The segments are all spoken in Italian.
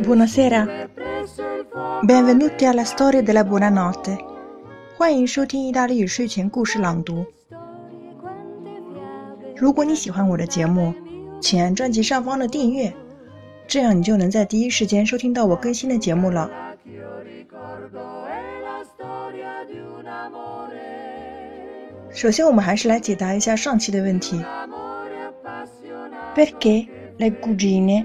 Buonasera, benvenuti alla storia della buonanotte. 欢迎收听意大利语睡前故事朗读。如果你喜欢我的节目，请按专辑上方的订阅，这样你就能在第一时间收听到我更新的节目了。首先，我们还是来解答一下上期的问题。Perché le cugine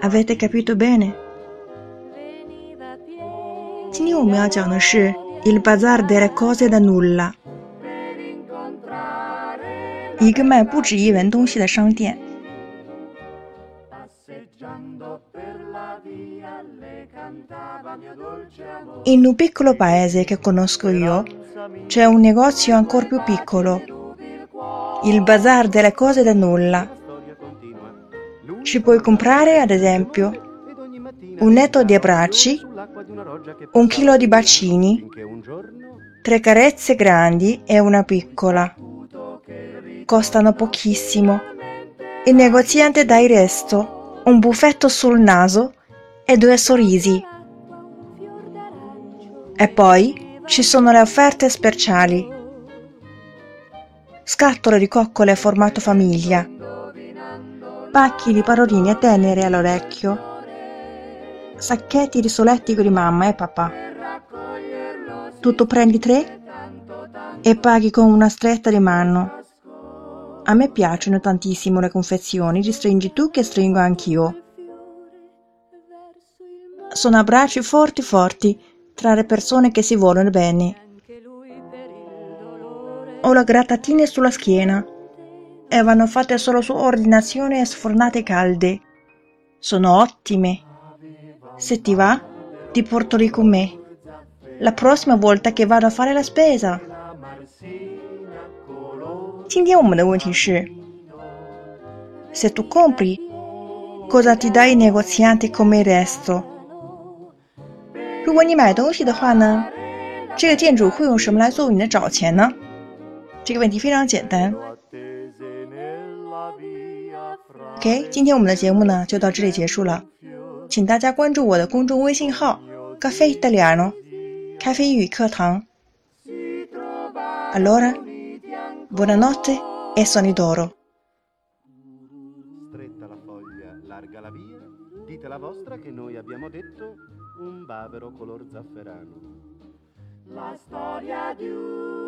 Avete capito bene？今天我们要讲的是 Il bazar delle cose da nulla，一个卖不值一文东西的商店。In un piccolo paese che conosco io, c'è un negozio ancora più piccolo il bazar delle cose da nulla. Ci puoi comprare, ad esempio, un netto di abbracci, un chilo di bacini, tre carezze grandi e una piccola. Costano pochissimo. Il negoziante dà il resto, un buffetto sul naso e due sorrisi. E poi ci sono le offerte speciali scatole di coccole formato famiglia, pacchi di paroline tenere all'orecchio, sacchetti di solettico di mamma e papà. Tutto prendi tre e paghi con una stretta di mano. A me piacciono tantissimo le confezioni di stringi tu che stringo anch'io. Sono abbracci forti forti tra le persone che si vogliono bene ho le grattatine sulla schiena e vanno fatte solo su ordinazione e sfornate calde. Sono ottime. Se ti va, ti porto lì con me. La prossima volta che vado a fare la spesa. 今天我们的问题是：Se tu compri, cosa ti dà il negoziante come il resto？如果你买东西的话呢，这个店主会用什么来作为你的找钱呢？这个问题非常简单。 OK，今天我们的节目呢就到这里结束了，请大家关注我的公众微信号 “Caffè Italiano”，咖啡英语课堂。Allora, buonanotte e sogni d'oro. Stretta la foglia, larga la via, dite la vostra che noi abbiamo detto un bavero color zafferano. La storia di un